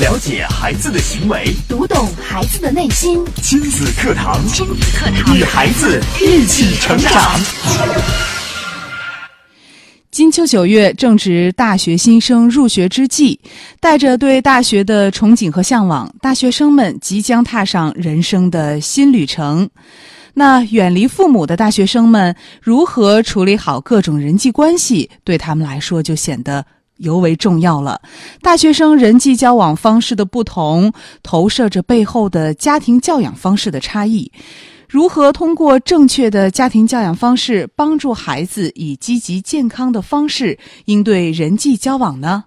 了解孩子的行为，读懂孩子的内心。亲子课堂，亲子课堂，与孩子一起成长。金秋九月，正值大学新生入学之际，带着对大学的憧憬和向往，大学生们即将踏上人生的新旅程。那远离父母的大学生们，如何处理好各种人际关系，对他们来说就显得尤为重要了。大学生人际交往方式的不同，投射着背后的家庭教养方式的差异。如何通过正确的家庭教养方式，帮助孩子以积极健康的方式应对人际交往呢？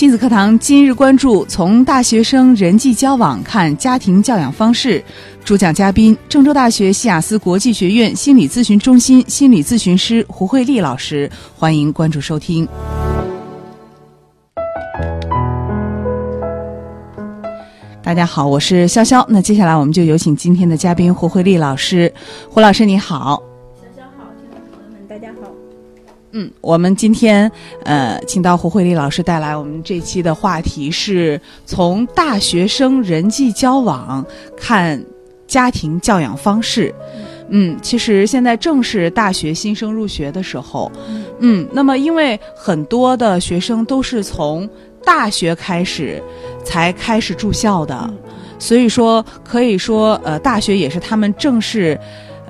亲子课堂今日关注：从大学生人际交往看家庭教养方式。主讲嘉宾：郑州大学西雅斯国际学院心理咨询中心心理咨询师胡慧丽老师。欢迎关注收听。大家好，我是潇潇。那接下来我们就有请今天的嘉宾胡慧丽老师。胡老师你好，嗯，我们今天呃，请到胡慧丽老师带来我们这期的话题是从大学生人际交往看家庭教养方式。嗯，其实现在正是大学新生入学的时候。嗯，那么因为很多的学生都是从大学开始才开始住校的，所以说可以说，呃，大学也是他们正式，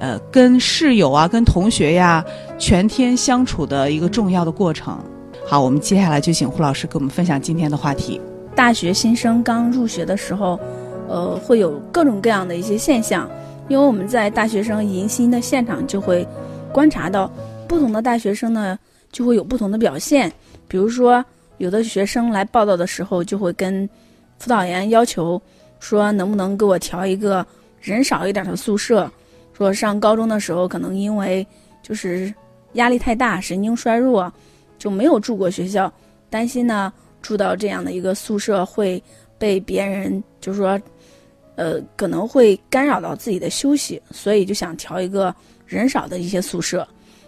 呃，跟室友啊、跟同学呀全天相处的一个重要的过程。好，我们接下来就请胡老师给我们分享今天的话题。大学新生刚入学的时候，呃，会有各种各样的一些现象，因为我们在大学生迎新的现场就会观察到，不同的大学生呢就会有不同的表现，比如说。有的学生来报道的时候，就会跟辅导员要求说，能不能给我调一个人少一点的宿舍？说上高中的时候，可能因为就是压力太大，神经衰弱，就没有住过学校，担心呢住到这样的一个宿舍会被别人就是说，呃，可能会干扰到自己的休息，所以就想调一个人少的一些宿舍。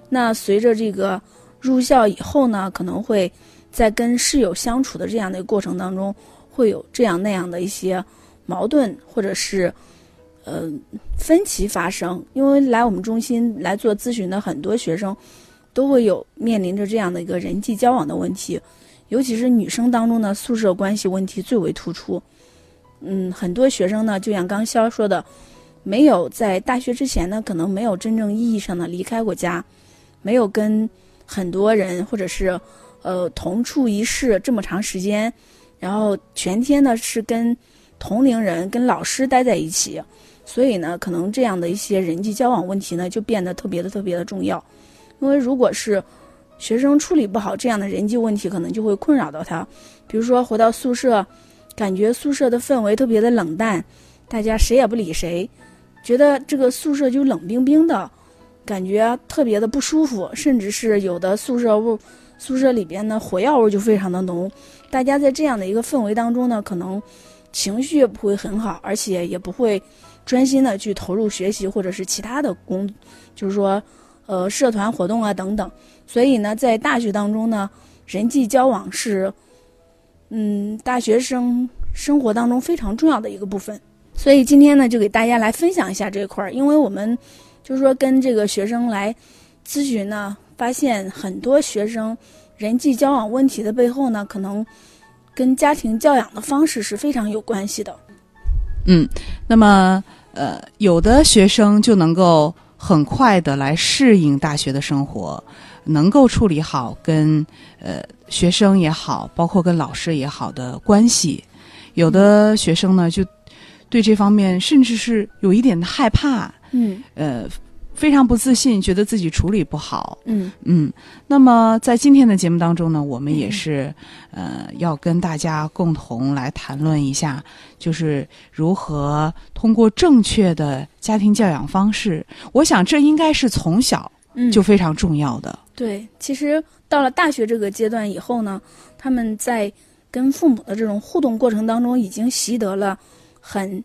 那随着这个入校以后呢，可能会。在跟室友相处的这样的一个过程当中，会有这样那样的一些矛盾，或者是呃分歧发生。因为来我们中心来做咨询的很多学生，都会有面临着这样的一个人际交往的问题，尤其是女生当中呢，宿舍关系问题最为突出。嗯，很多学生呢，就像刚肖说的，没有在大学之前呢，可能没有真正意义上的离开过家，没有跟很多人或者是。呃，同处一室这么长时间，然后全天呢是跟同龄人、跟老师待在一起，所以呢，可能这样的一些人际交往问题呢，就变得特别的、特别的重要。因为如果是学生处理不好这样的人际问题，可能就会困扰到他。比如说回到宿舍，感觉宿舍的氛围特别的冷淡，大家谁也不理谁，觉得这个宿舍就冷冰冰的，感觉特别的不舒服，甚至是有的宿舍屋。宿舍里边呢，火药味就非常的浓，大家在这样的一个氛围当中呢，可能情绪也不会很好，而且也不会专心的去投入学习或者是其他的工，就是说，呃，社团活动啊等等。所以呢，在大学当中呢，人际交往是，嗯，大学生生活当中非常重要的一个部分。所以今天呢，就给大家来分享一下这块儿，因为我们就是说跟这个学生来咨询呢。发现很多学生人际交往问题的背后呢，可能跟家庭教养的方式是非常有关系的。嗯，那么呃，有的学生就能够很快的来适应大学的生活，能够处理好跟呃学生也好，包括跟老师也好的关系；有的学生呢，就对这方面甚至是有一点的害怕。嗯，呃。非常不自信，觉得自己处理不好。嗯嗯，那么在今天的节目当中呢，我们也是呃要跟大家共同来谈论一下，就是如何通过正确的家庭教养方式。我想这应该是从小就非常重要的。对，其实到了大学这个阶段以后呢，他们在跟父母的这种互动过程当中，已经习得了很。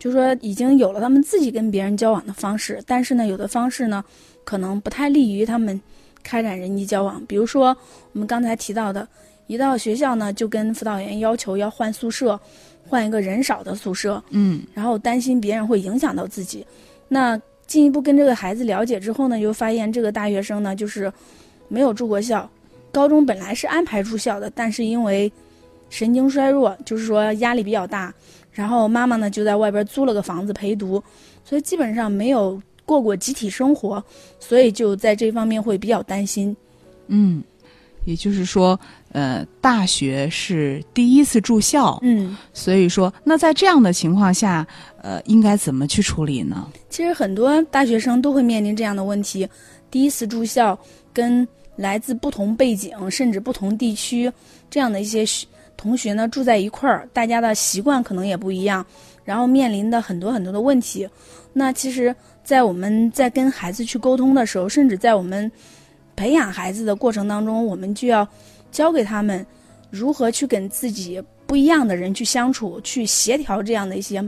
就说已经有了他们自己跟别人交往的方式，但是呢，有的方式呢，可能不太利于他们开展人际交往。比如说我们刚才提到的，一到学校呢，就跟辅导员要求要换宿舍，换一个人少的宿舍，嗯然后担心别人会影响到自己。那进一步跟这个孩子了解之后呢，又发现这个大学生呢，就是没有住过校，高中本来是安排住校的，但是因为神经衰弱，就是说压力比较大，然后妈妈呢就在外边租了个房子陪读，所以基本上没有过过集体生活，所以就在这方面会比较担心。嗯，也就是说，呃，大学是第一次住校，嗯，所以说，那在这样的情况下，呃，应该怎么去处理呢？其实很多大学生都会面临这样的问题：第一次住校，跟来自不同背景甚至不同地区这样的一些学同学呢住在一块儿，大家的习惯可能也不一样，然后面临的很多很多的问题。那其实，在我们在跟孩子去沟通的时候，甚至在我们培养孩子的过程当中，我们就要教给他们如何去跟自己不一样的人去相处，去协调这样的一些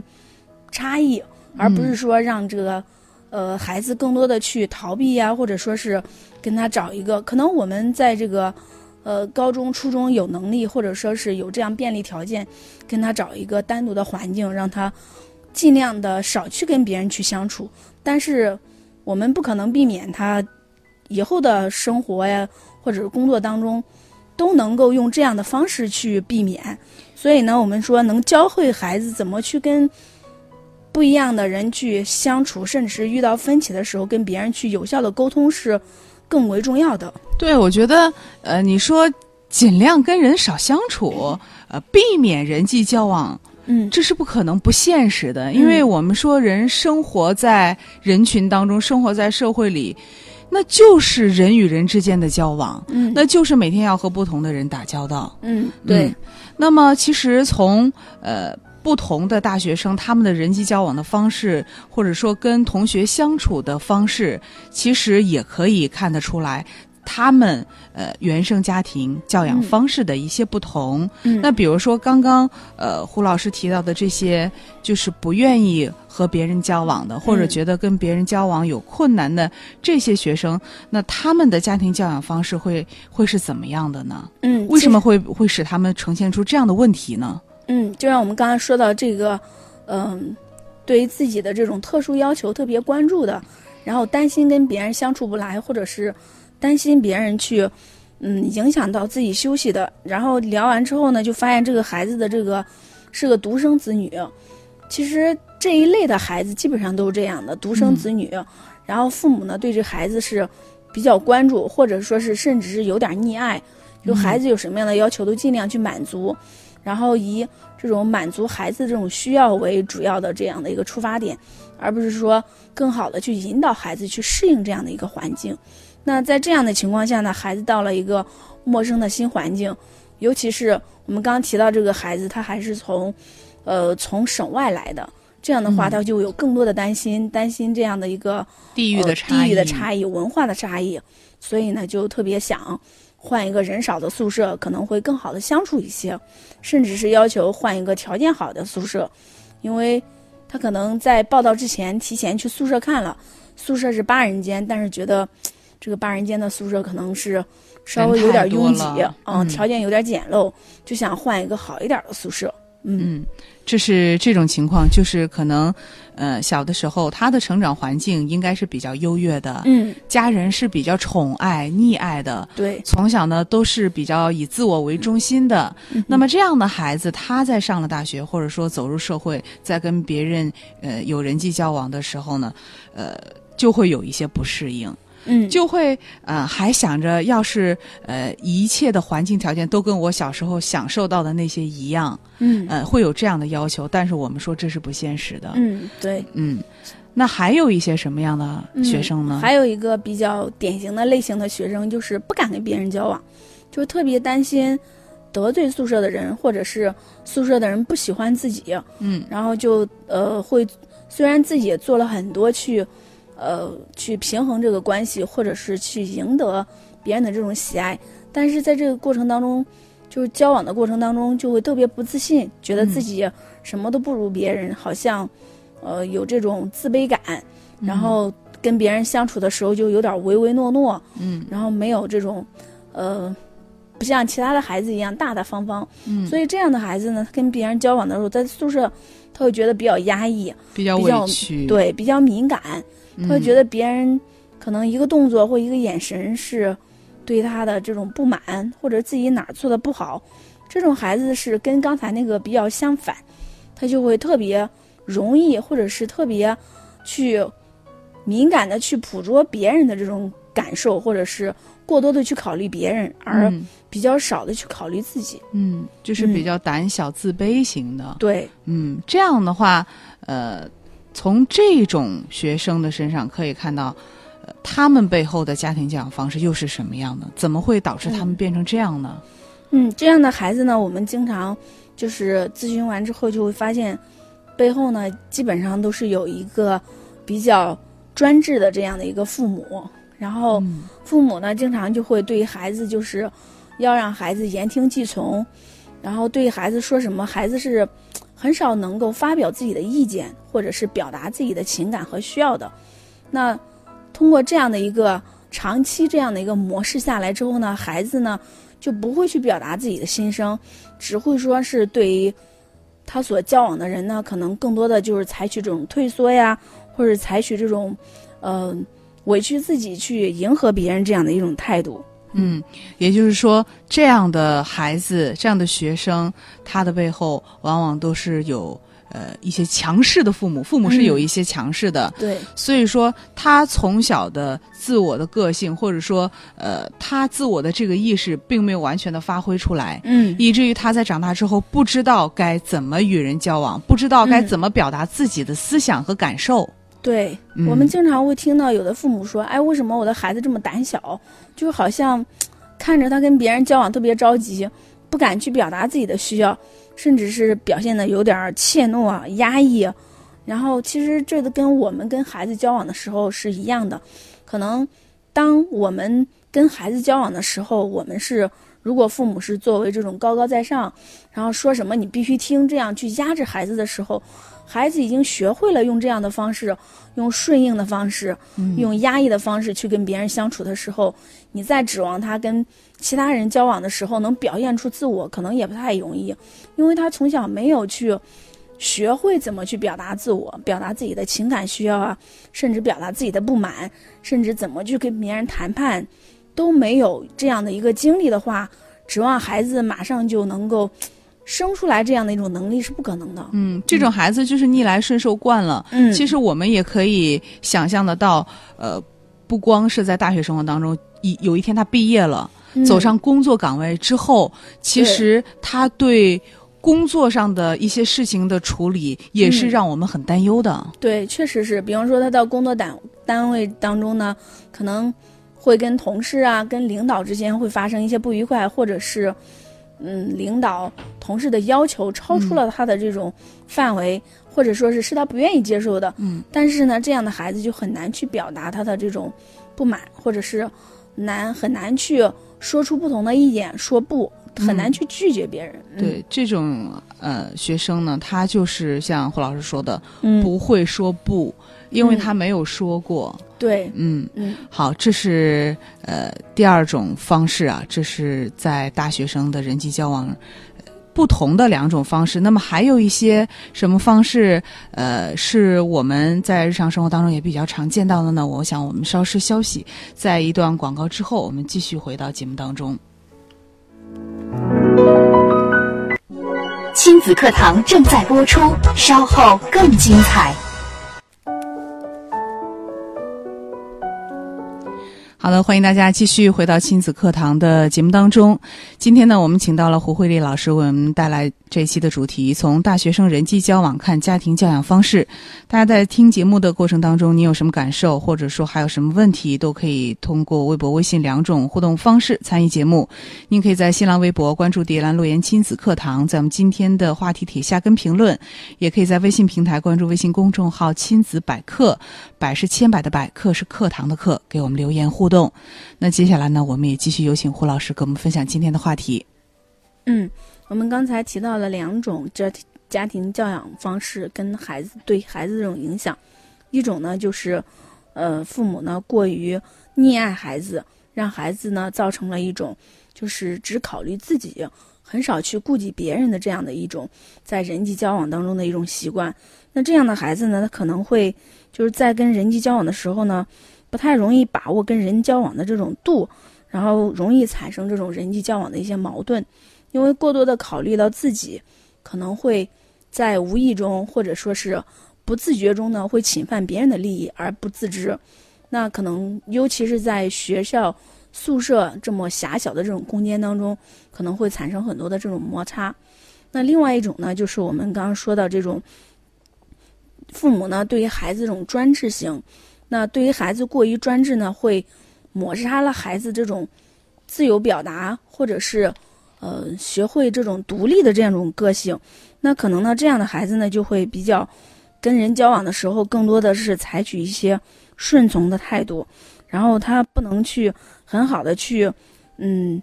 差异。而不是说让这个，呃，孩子更多的去逃避呀、或者说是跟他找一个可能我们在这个，呃，高中、初中有能力，或者说是有这样便利条件，跟他找一个单独的环境，让他尽量的少去跟别人去相处。但是我们不可能避免他以后的生活呀，或者是工作当中都能够用这样的方式去避免。所以呢，我们说能教会孩子怎么去跟。不一样的人去相处，甚至是遇到分歧的时候，跟别人去有效的沟通是更为重要的。对，我觉得，呃，你说尽量跟人少相处，呃，避免人际交往，嗯，这是不可能、不现实的，因为我们说人生活在人群当中，生活在社会里，那就是人与人之间的交往，嗯，那就是每天要和不同的人打交道。嗯，对，嗯那么其实从呃不同的大学生他们的人际交往的方式，或者说跟同学相处的方式，其实也可以看得出来。他们呃原生家庭教养方式的一些不同，嗯，那比如说刚刚呃胡老师提到的这些，就是不愿意和别人交往的，或者嗯觉得跟别人交往有困难的这些学生，那他们的家庭教养方式会会是怎么样的呢？嗯，为什么会会使他们呈现出这样的问题呢？嗯，就像我们刚才说到这个，嗯，对于自己的这种特殊要求特别关注的，然后担心跟别人相处不来，或者是担心别人去，嗯，影响到自己休息的。然后聊完之后呢，就发现这个孩子的这个是个独生子女。其实这一类的孩子基本上都是这样的，独生子女，然后父母呢对这孩子是比较关注，或者说是甚至是有点溺爱，就孩子有什么样的要求都尽量去满足。然后以这种满足孩子这种需要为主要的这样的一个出发点，而不是说更好的去引导孩子去适应这样的一个环境。那在这样的情况下呢，孩子到了一个陌生的新环境，尤其是我们刚刚提到这个孩子，他还是从，呃，从省外来的，这样的话，嗯。他就有更多的担心，担心这样的一个地域的呃差异，地域的差异、文化的差异，所以呢，就特别想换一个人少的宿舍，可能会更好的相处一些，甚至是要求换一个条件好的宿舍，因为他可能在报道之前提前去宿舍看了，宿舍是八人间，但是觉得这个八人间的宿舍可能是稍微有点拥挤嗯条件有点简陋，就想换一个好一点的宿舍。嗯嗯，这是这种情况，就是可能，呃，小的时候他的成长环境应该是比较优越的，嗯，家人是比较宠爱、溺爱的，对，从小呢都是比较以自我为中心的。嗯那么这样的孩子，他在上了大学，或者说走入社会，在跟别人呃有人际交往的时候呢，呃，就会有一些不适应。嗯，就会呃还想着，要是呃一切的环境条件都跟我小时候享受到的那些一样，嗯呃会有这样的要求，但是我们说这是不现实的。嗯对。嗯那还有一些什么样的学生呢？嗯还有一个比较典型的类型的学生，就是不敢跟别人交往，就是特别担心得罪宿舍的人，或者是宿舍的人不喜欢自己，嗯然后就呃会，虽然自己也做了很多去，呃去平衡这个关系，或者是去赢得别人的这种喜爱，但是在这个过程当中，就是交往的过程当中，就会特别不自信，觉得自己什么都不如别人，好像呃有这种自卑感，然后跟别人相处的时候就有点唯唯诺诺，嗯。然后没有这种，呃，不像其他的孩子一样大大方方。嗯，所以这样的孩子呢，他跟别人交往的时候，在宿舍他会觉得比较压抑，比较委屈，对，比较敏感，嗯，他会觉得别人可能一个动作或一个眼神是对他的这种不满，或者自己哪儿做的不好。这种孩子是跟刚才那个比较相反，他就会特别容易，或者是特别去敏感的去捕捉别人的这种感受，或者是过多的去考虑别人，而嗯比较少的去考虑自己。嗯，就是比较胆小、自卑型的。对，嗯，这样的话，呃，从这种学生的身上可以看到，呃，他们背后的家庭教养方式又是什么样的？怎么会导致他们嗯变成这样呢？嗯，这样的孩子呢，我们经常就是咨询完之后就会发现，背后呢基本上都是有一个比较专制的这样的一个父母，然后嗯父母呢经常就会对孩子就是要让孩子言听计从，然后对孩子说什么，孩子是很少能够发表自己的意见，或者是表达自己的情感和需要的。那通过这样的一个长期这样的一个模式下来之后呢，孩子呢就不会去表达自己的心声，只会说是对于他所交往的人呢，可能更多的就是采取这种退缩呀，或者采取这种，呃，委屈自己去迎合别人这样的一种态度。嗯，也就是说，这样的孩子、这样的学生，他的背后往往都是有呃一些强势的父母，父母是嗯有一些强势的，对，所以说他从小的自我的个性，或者说呃他自我的这个意识，并没有完全的发挥出来。嗯，以至于他在长大之后不知道该怎么与人交往，不知道该嗯。怎么表达自己的思想和感受。对，嗯我们经常会听到有的父母说：“哎，为什么我的孩子这么胆小？就好像看着他跟别人交往特别着急，不敢去表达自己的需要，甚至是表现的有点儿怯懦啊、压抑。然后，其实这个跟我们跟孩子交往的时候是一样的。可能当我们跟孩子交往的时候，我们是如果父母是作为这种高高在上，然后说什么你必须听，这样去压制孩子的时候，孩子已经学会了用这样的方式，用顺应的方式，嗯。用压抑的方式去跟别人相处的时候，你再指望他跟其他人交往的时候能表现出自我，可能也不太容易，因为他从小没有去学会怎么去表达自我，表达自己的情感需要啊，甚至表达自己的不满，甚至怎么去跟别人谈判，都没有这样的一个经历的话，指望孩子马上就能够生出来这样的一种能力是不可能的。嗯，这种孩子就是逆来顺受惯了。嗯，其实我们也可以想象得到，呃，不光是在大学生活当中，一有一天他毕业了，嗯走上工作岗位之后，其实他对工作上的一些事情的处理，也是嗯让我们很担忧的。对，确实是。比方说，他到工作单单位当中呢，可能会跟同事啊、跟领导之间会发生一些不愉快，或者是，嗯，领导、同事的要求超出了他的这种范围，或者说是是他不愿意接受的。嗯，但是呢，这样的孩子就很难去表达他的这种不满，或者是难很难去说出不同的意见，说不，很难去拒绝别人。嗯对这种呃学生呢，他就是像胡老师说的，嗯，不会说不，因为嗯他没有说过。对，嗯，嗯好，这是呃第二种方式啊，这是在大学生的人际交往。呃不同的两种方式，那么还有一些什么方式，呃，是我们在日常生活当中也比较常见到的呢？我想我们稍事休息，在一段广告之后，我们继续回到节目当中。亲子课堂正在播出，稍后更精彩。好的，欢迎大家继续回到亲子课堂的节目当中。今天呢，我们请到了胡慧丽老师为我们带来这一期的主题：从大学生人际交往看家庭教养方式。大家在听节目的过程当中，你有什么感受，或者说还有什么问题，都可以通过微博、微信两种互动方式参与节目。您可以在新浪微博关注“蝶兰洛言亲子课堂”，在我们今天的话题帖下跟评论；也可以在微信平台关注微信公众号“亲子百科”，百是千百的百，课是课堂的课，给我们留言互动。那接下来呢，我们也继续有请胡老师给我们分享今天的话题。嗯，我们刚才提到了两种家庭家庭教养方式跟孩子对孩子这种影响，一种呢就是，呃，父母呢过于溺爱孩子，让孩子呢造成了一种就是只考虑自己，很少去顾及别人的这样的一种在人际交往当中的一种习惯。那这样的孩子呢，他可能会就是在跟人际交往的时候呢，不太容易把握跟人交往的这种度，然后容易产生这种人际交往的一些矛盾，因为过多的考虑到自己，可能会在无意中或者说是。不自觉中呢，会侵犯别人的利益而不自知，那可能尤其是在学校宿舍这么狭小的这种空间当中，可能会产生很多的这种摩擦。那另外一种呢，就是我们刚刚说到这种父母呢，对于孩子这种专制性，那对于孩子过于专制呢，会抹杀了孩子这种自由表达或者是呃学会这种独立的这样一种个性。那可能呢，这样的孩子呢，就会比较。跟人交往的时候，更多的是采取一些顺从的态度，然后他不能去很好的去，嗯，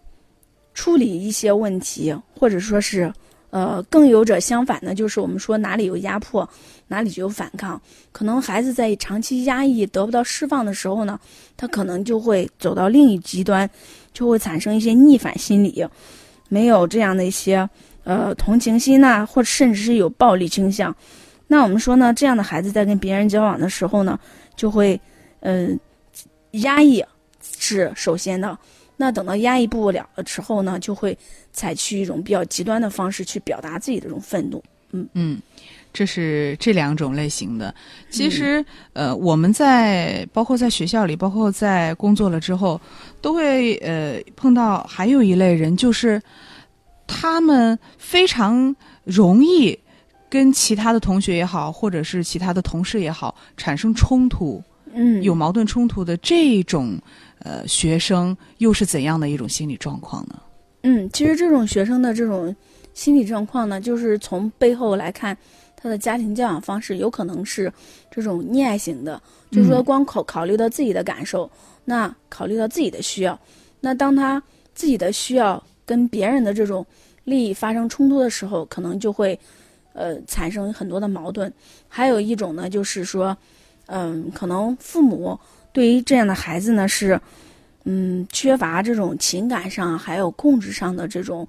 处理一些问题，或者说是，呃，更有者相反的，就是我们说哪里有压迫，哪里就有反抗。可能孩子在长期压抑得不到释放的时候呢，他可能就会走到另一极端，就会产生一些逆反心理，没有这样的一些呃同情心呐，或者甚至是有暴力倾向。那我们说呢，这样的孩子在跟别人交往的时候呢，就会，嗯，压抑是首先的。那等到压抑不了的时候呢，就会采取一种比较极端的方式去表达自己的这种愤怒。嗯嗯，这是这两种类型的。其实，呃，我们在包括在学校里，包括在工作了之后，都会呃碰到还有一类人，就是他们非常容易。跟其他的同学也好，或者是其他的同事也好，产生冲突，嗯，有矛盾冲突的这种呃学生，又是怎样的一种心理状况呢？嗯，其实这种学生的这种心理状况呢，就是从背后来看，他的家庭教养方式有可能是这种溺爱型的，就是说光考考虑到自己的感受，那考虑到自己的需要，那当他自己的需要跟别人的这种利益发生冲突的时候，可能就会。呃，产生很多的矛盾，还有一种呢，就是说，嗯，可能父母对于这样的孩子呢是，嗯，缺乏这种情感上还有控制上的这种，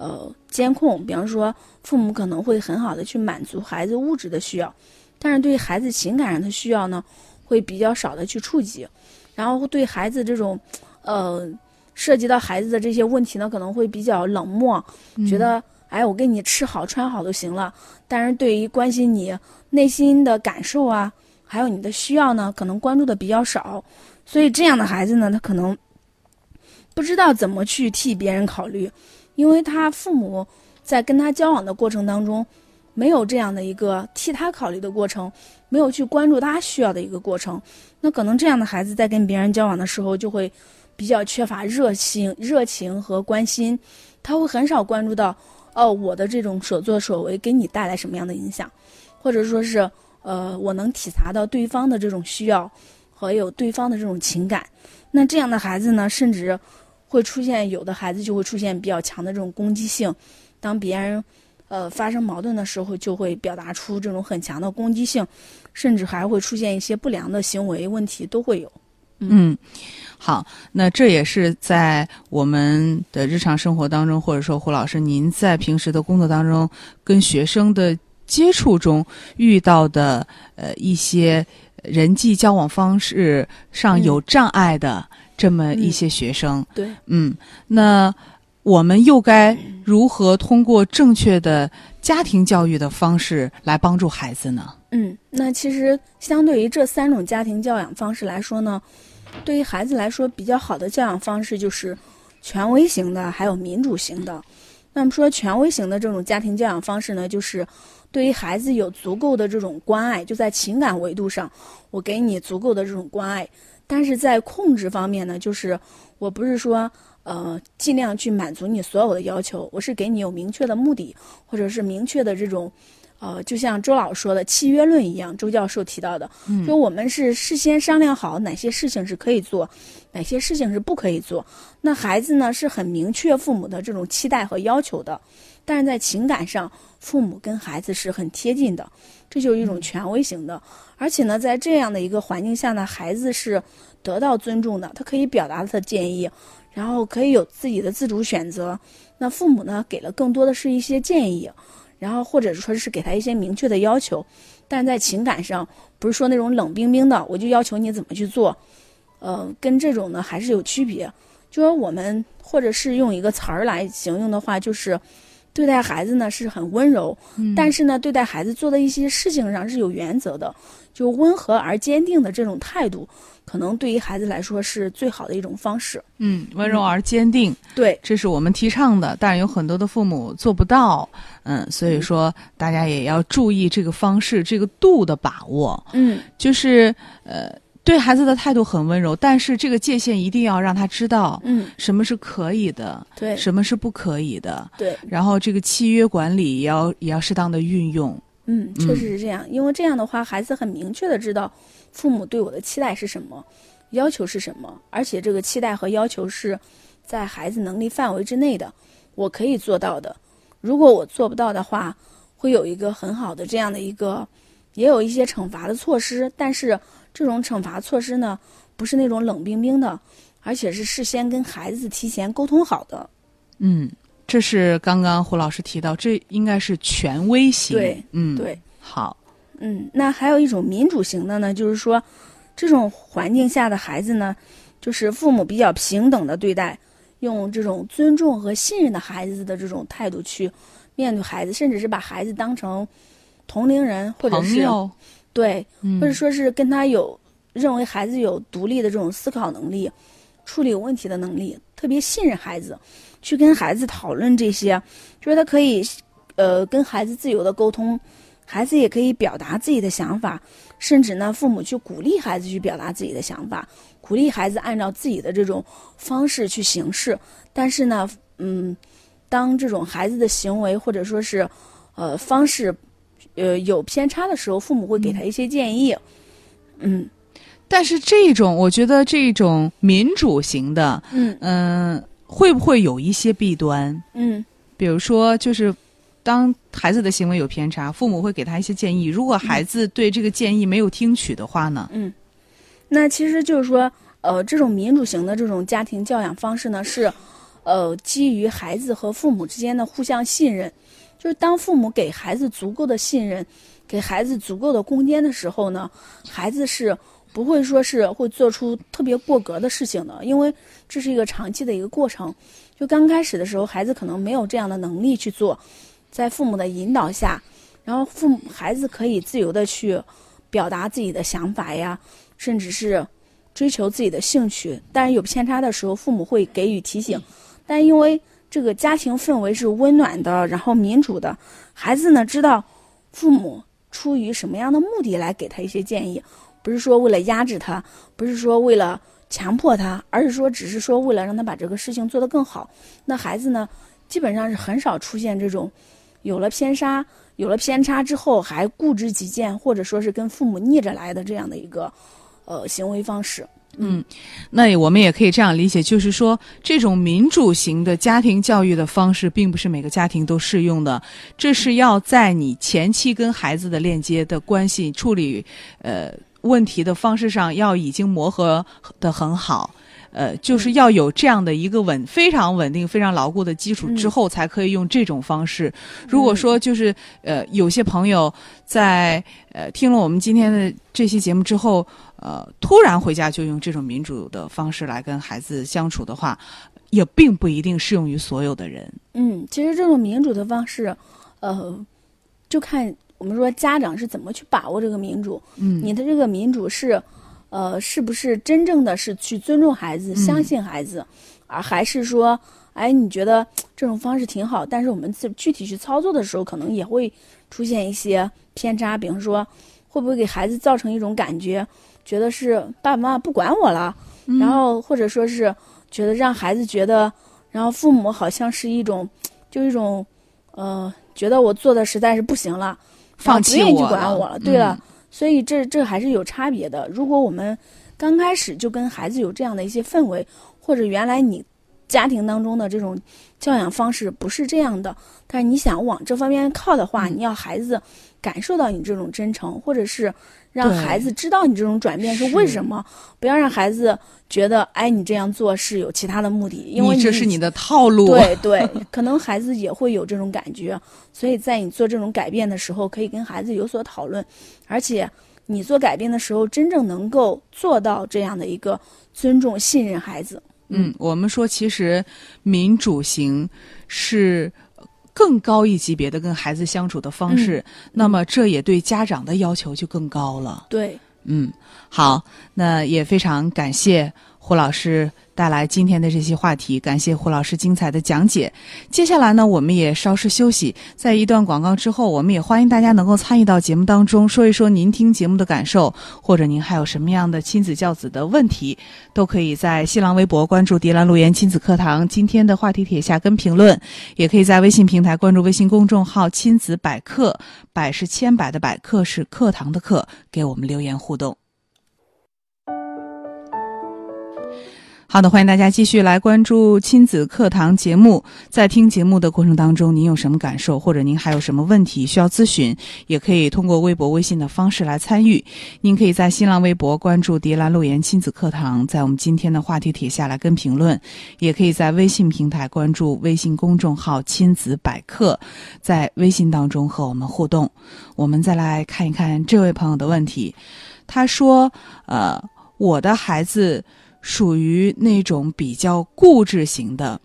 呃，监控。比方说，父母可能会很好的去满足孩子物质的需要，但是对孩子情感上的需要呢，会比较少的去触及，然后对孩子这种，呃，涉及到孩子的这些问题呢，可能会比较冷漠，觉得。哎，我给你吃好穿好就行了，但是对于关心你内心的感受啊，还有你的需要呢，可能关注的比较少。所以这样的孩子呢，他可能不知道怎么去替别人考虑，因为他父母在跟他交往的过程当中，没有这样的一个替他考虑的过程，没有去关注他需要的一个过程。那可能这样的孩子在跟别人交往的时候，就会比较缺乏热情、热情和关心，他会很少关注到。哦，我的这种所作所为给你带来什么样的影响，或者说是，呃，我能体察到对方的这种需要和有对方的这种情感。那这样的孩子呢，甚至会出现有的孩子就会出现比较强的这种攻击性。当别人呃发生矛盾的时候，就会表达出这种很强的攻击性，甚至还会出现一些不良的行为问题都会有。嗯。好，那这也是在我们的日常生活当中，或者说胡老师您在平时的工作当中跟学生的接触中遇到的呃一些人际交往方式上有障碍的这么一些学生。对，嗯，那我们又该如何通过正确的家庭教育的方式来帮助孩子呢？嗯，那其实相对于这三种家庭教养方式来说呢。对于孩子来说，比较好的教养方式就是权威型的，还有民主型的。那么说，权威型的这种家庭教养方式呢，就是对于孩子有足够的这种关爱，就在情感维度上，我给你足够的这种关爱。但是在控制方面呢，就是我不是说呃尽量去满足你所有的要求，我是给你有明确的目的，或者是明确的这种呃，就像周老师说的契约论一样，周教授提到的，就我们是事先商量好哪些事情是可以做，哪些事情是不可以做。那孩子呢是很明确父母的这种期待和要求的，但是在情感上，父母跟孩子是很贴近的，这就是一种权威型的。而且呢，在这样的一个环境下呢，孩子是得到尊重的，他可以表达他的建议，然后可以有自己的自主选择。那父母呢，给了更多的是一些建议，然后或者说是给他一些明确的要求，但在情感上不是说那种冷冰冰的，我就要求你怎么去做，呃，跟这种呢还是有区别。就说我们或者是用一个词儿来形容的话，就是。对待孩子呢是很温柔，但是呢，对待孩子做的一些事情上是有原则的，就温和而坚定的这种态度，可能对于孩子来说是最好的一种方式。嗯，温柔而坚定，对，这是我们提倡的，但是有很多的父母做不到。嗯，所以说大家也要注意这个方式这个度的把握。嗯，就是呃。对孩子的态度很温柔，但是这个界限一定要让他知道，嗯，什么是可以的，对，什么是不可以的，对。然后这个契约管理也要也要适当的运用，嗯，确实是这样，因为这样的话，孩子很明确的知道父母对我的期待是什么，要求是什么，而且这个期待和要求是在孩子能力范围之内的，我可以做到的。如果我做不到的话，会有一个很好的这样的一个，也有一些惩罚的措施，但是。这种惩罚措施呢，不是那种冷冰冰的，而且是事先跟孩子提前沟通好的。嗯，这是刚刚胡老师提到，这应该是权威型。对，嗯，对，好。嗯，那还有一种民主型的呢，就是说，这种环境下的孩子呢，就是父母比较平等的对待，用这种尊重和信任的孩子的这种态度去面对孩子，甚至是把孩子当成同龄人或者是。对，或者说是跟他有认为孩子有独立的这种思考能力、处理问题的能力，特别信任孩子，去跟孩子讨论这些，就是他可以，呃，跟孩子自由的沟通，孩子也可以表达自己的想法，甚至呢，父母去鼓励孩子去表达自己的想法，鼓励孩子按照自己的这种方式去行事。但是呢，嗯，当这种孩子的行为或者说是，呃，方式。呃，有偏差的时候，父母会给他一些建议。嗯，但是这种，我觉得这种民主型的，嗯嗯，会不会有一些弊端？嗯，比如说，就是当孩子的行为有偏差，父母会给他一些建议。如果孩子对这个建议没有听取的话呢？嗯，那其实就是说，呃，这种民主型的这种家庭教养方式呢，是呃基于孩子和父母之间的互相信任。就是当父母给孩子足够的信任，给孩子足够的空间的时候呢，孩子是不会说是会做出特别过格的事情的，因为这是一个长期的一个过程。就刚开始的时候，孩子可能没有这样的能力去做，在父母的引导下，然后父母孩子可以自由的去表达自己的想法呀，甚至是追求自己的兴趣。但是有偏差的时候，父母会给予提醒，但因为。这个家庭氛围是温暖的，然后民主的，孩子呢知道父母出于什么样的目的来给他一些建议，不是说为了压制他，不是说为了强迫他，而是说只是说为了让他把这个事情做得更好。那孩子呢，基本上是很少出现这种有了偏差，有了偏差之后还固执己见，或者说是跟父母逆着来的这样的一个呃行为方式。嗯，那我们也可以这样理解，就是说，这种民主型的家庭教育的方式，并不是每个家庭都适用的。这是要在你前期跟孩子的链接的关系处理，呃，问题的方式上，要已经磨合的很好。呃，就是要有这样的一个稳、非常稳定、非常牢固的基础之后，才可以用这种方式。如果说就是呃，有些朋友在呃听了我们今天的这期节目之后，呃，突然回家就用这种民主的方式来跟孩子相处的话，也并不一定适用于所有的人。嗯，其实这种民主的方式，呃，就看我们说家长是怎么去把握这个民主。嗯，你的这个民主是。呃，是不是真正的是去尊重孩子、相信孩子，而还是说，哎，你觉得这种方式挺好，但是我们具体去操作的时候，可能也会出现一些偏差，比方说，会不会给孩子造成一种感觉，觉得是爸爸妈妈不管我了，然后或者说是觉得让孩子觉得，然后父母好像是一种，就一种，呃，觉得我做的实在是不行了，放弃不愿意去管我了。对了，嗯所以这这还是有差别的。如果我们刚开始就跟孩子有这样的一些氛围，或者原来你家庭当中的这种教养方式不是这样的，但是你想往这方面靠的话，嗯你要孩子感受到你这种真诚，或者是让孩子知道你这种转变是为什么，不要让孩子觉得哎你这样做是有其他的目的，因为你这是你的套路。对 对，可能孩子也会有这种感觉，所以在你做这种改变的时候，可以跟孩子有所讨论，而且你做改变的时候，真正能够做到这样的一个尊重、信任孩子。嗯，我们说其实民主型是更高一级别的跟孩子相处的方式，那么这也对家长的要求就更高了。对，嗯，好，那也非常感谢胡老师带来今天的这些话题，感谢胡老师精彩的讲解。接下来呢，我们也稍事休息，在一段广告之后，我们也欢迎大家能够参与到节目当中，说一说您听节目的感受，或者您还有什么样的亲子教子的问题，都可以在新浪微博关注“迪兰路言亲子课堂”今天的话题帖下跟评论，也可以在微信平台关注微信公众号“亲子百科”，百是千百的百，课是课堂的课，给我们留言互动。好的，欢迎大家继续来关注亲子课堂节目。在听节目的过程当中，您有什么感受，或者您还有什么问题需要咨询，也可以通过微博、微信的方式来参与。您可以在新浪微博关注“迪兰路言亲子课堂”，在我们今天的话题帖下来跟评论；也可以在微信平台关注微信公众号“亲子百科”，在微信当中和我们互动。我们再来看一看这位朋友的问题，他说：“呃，我的孩子。”属于那种比较固执型的，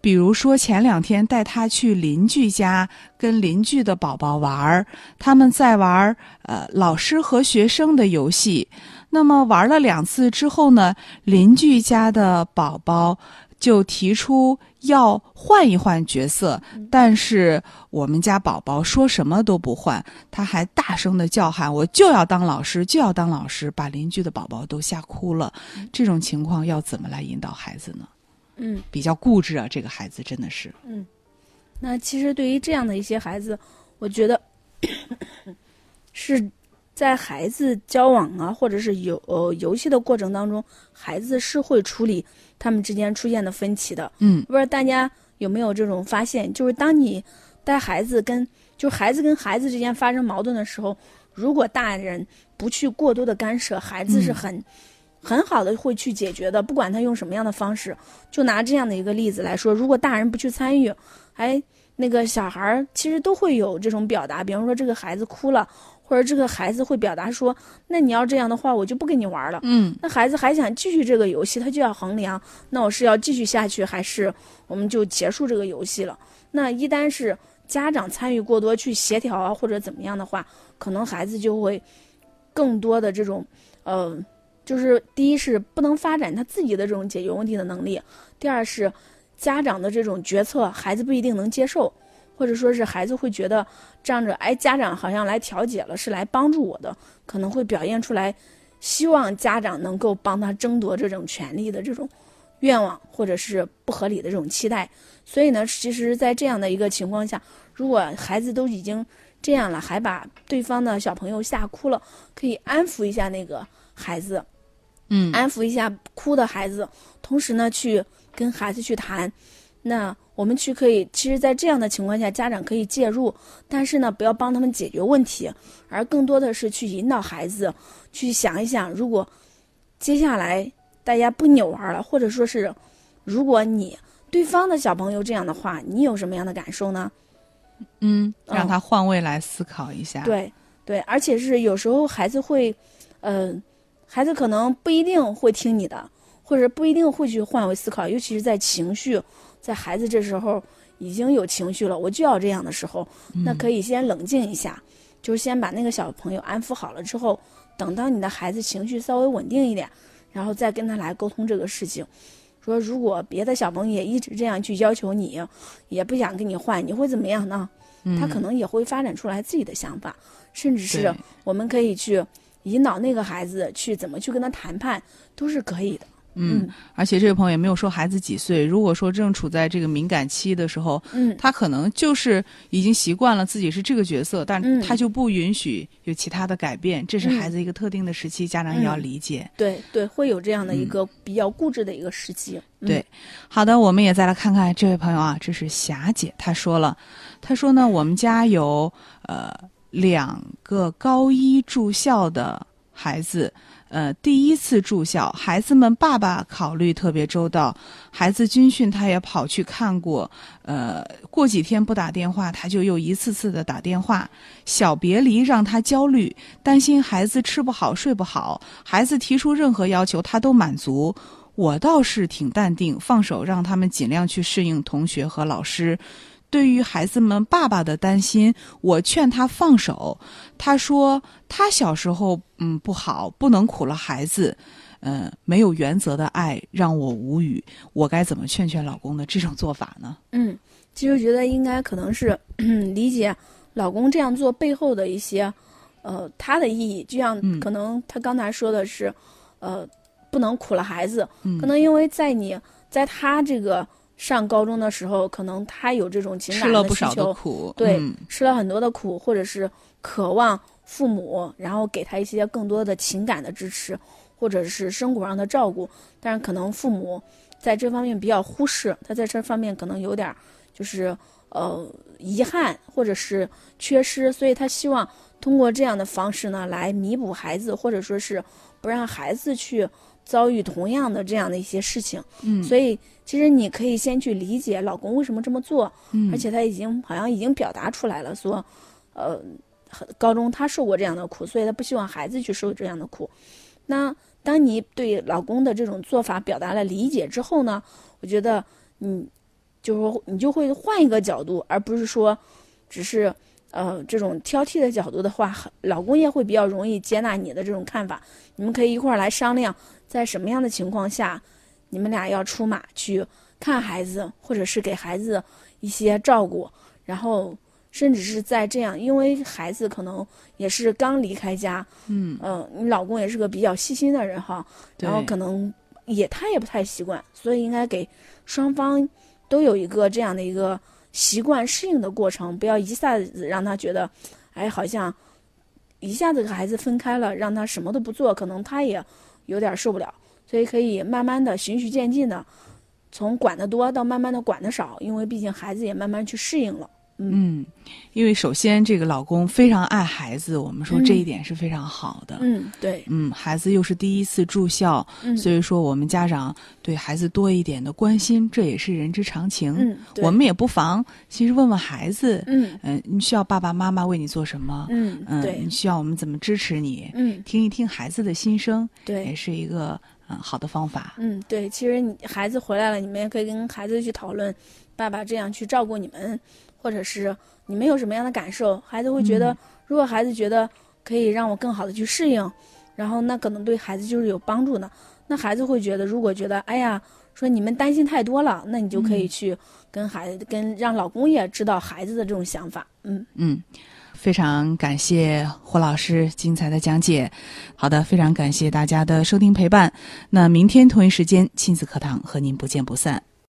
比如说前两天带他去邻居家跟邻居的宝宝玩儿，他们在玩儿呃老师和学生的游戏。那么玩了两次之后呢，邻居家的宝宝就提出要换一换角色，但是我们家宝宝说什么都不换，他还大声的叫喊：“我就要当老师，就要当老师！”把邻居的宝宝都吓哭了。这种情况要怎么来引导孩子呢？嗯，比较固执啊，这个孩子真的是。嗯那其实对于这样的一些孩子，我觉得 是在孩子交往啊，或者是游呃游戏的过程当中，孩子是会处理他们之间出现的分歧的。嗯不知道大家有没有这种发现？就是当你带孩子跟就孩子跟孩子之间发生矛盾的时候，如果大人不去过多的干涉，孩子是很、很好的会去解决的，不管他用什么样的方式。就拿这样的一个例子来说，如果大人不去参与，哎，那个小孩儿其实都会有这种表达，比方说这个孩子哭了，或者这个孩子会表达说，那你要这样的话，我就不跟你玩了。嗯那孩子还想继续这个游戏，他就要衡量，那我是要继续下去，还是我们就结束这个游戏了？那一旦是家长参与过多去协调啊，或者怎么样的话，可能孩子就会更多的这种，呃，就是第一是不能发展他自己的这种解决问题的能力，第二是家长的这种决策，孩子不一定能接受，或者说是孩子会觉得仗着哎家长好像来调解了，是来帮助我的，可能会表现出来。希望家长能够帮他争夺这种权利的这种愿望，或者是不合理的这种期待。所以呢，其实，在这样的一个情况下，如果孩子都已经这样了，还把对方的小朋友吓哭了，可以安抚一下那个孩子，嗯安抚一下哭的孩子，同时呢，去跟孩子去谈。那我们去可以，其实，在这样的情况下，家长可以介入，但是呢，不要帮他们解决问题，而更多的是去引导孩子去想一想，如果接下来大家不扭玩了，或者说是，如果你对方的小朋友这样的话，你有什么样的感受呢？嗯，嗯让他换位来思考一下。，对对，而且是有时候孩子会，呃，孩子可能不一定会听你的，或者不一定会去换位思考，尤其是在情绪，在孩子这时候已经有情绪了，我就要这样的时候，那可以先冷静一下，就是先把那个小朋友安抚好了之后，等到你的孩子情绪稍微稳定一点，然后再跟他来沟通这个事情。说如果别的小朋友也一直这样去要求你，也不想跟你换，你会怎么样呢？他可能也会发展出来自己的想法，甚至是我们可以去引导那个孩子去怎么去跟他谈判，都是可以的。嗯，而且这位朋友也没有说孩子几岁。如果说正处在这个敏感期的时候，嗯，他可能就是已经习惯了自己是这个角色，但嗯他就不允许有其他的改变。这是孩子一个特定的时期，家长也要理解。对对，会有这样的一个比较固执的一个时期。嗯对，好的，我们也再来看看这位朋友啊，这是霞姐，她说了，她说呢，我们家有呃两个高一住校的孩子。呃，第一次住校，孩子们爸爸考虑特别周到，孩子军训他也跑去看过。呃，过几天不打电话，他就又一次次的打电话。小别离让他焦虑，担心孩子吃不好睡不好。孩子提出任何要求，他都满足。我倒是挺淡定，放手让他们尽量去适应同学和老师。对于孩子们爸爸的担心，我劝他放手。他说他小时候嗯不好，不能苦了孩子，嗯、没有原则的爱让我无语。我该怎么劝劝老公的这种做法呢？嗯，其实觉得应该可能是 理解老公这样做背后的一些，呃，他的意义。就像嗯可能他刚才说的是，呃，不能苦了孩子。嗯可能因为在你在他这个上高中的时候，可能他有这种情吃感了不少的需求，苦，对，嗯吃了很多的苦，或者是渴望父母，然后给他一些更多的情感的支持，或者是生活上的照顾。但是可能父母在这方面比较忽视，他在这方面可能有点儿就是呃遗憾或者是缺失，所以他希望通过这样的方式呢来弥补孩子，或者说是不让孩子去遭遇同样的这样的一些事情。嗯，所以其实你可以先去理解老公为什么这么做，嗯而且他已经好像已经表达出来了，说，呃，高中他受过这样的苦，所以他不希望孩子去受这样的苦。那当你对老公的这种做法表达了理解之后呢，我觉得你就是说你就会换一个角度，而不是说只是呃这种挑剔的角度的话，老公也会比较容易接纳你的这种看法。你们可以一块儿来商量，在什么样的情况下，你们俩要出马去看孩子，或者是给孩子一些照顾，然后甚至是在这样，因为孩子可能也是刚离开家，嗯，嗯、你老公也是个比较细心的人哈，然后可能也他也不太习惯，所以应该给双方都有一个这样的一个习惯适应的过程，不要一下子让他觉得，哎，好像一下子和孩子分开了，让他什么都不做，可能他也有点受不了，所以可以慢慢的循序渐进的，从管得多到慢慢的管的少，因为毕竟孩子也慢慢去适应了。嗯，因为首先这个老公非常爱孩子，我们说嗯这一点是非常好的。嗯，对，嗯，孩子又是第一次住校，嗯，所以说我们家长对孩子多一点的关心，这也是人之常情。嗯，我们也不妨其实问问孩子，嗯嗯、你需要爸爸妈妈为你做什么？嗯嗯，对你需要我们怎么支持你？嗯听一听孩子的心声，对也是一个嗯好的方法。嗯，对，其实你孩子回来了，你们也可以跟孩子去讨论，爸爸这样去照顾你们，或者是你们有什么样的感受，孩子会觉得，嗯如果孩子觉得可以让我更好的去适应，然后那可能对孩子就是有帮助的。那孩子会觉得，如果觉得，哎呀，说你们担心太多了，那你就可以嗯去跟孩子，跟让老公也知道孩子的这种想法。嗯，嗯，非常感谢胡老师精彩的讲解。好的，非常感谢大家的收听陪伴。那明天同一时间亲子课堂和您不见不散。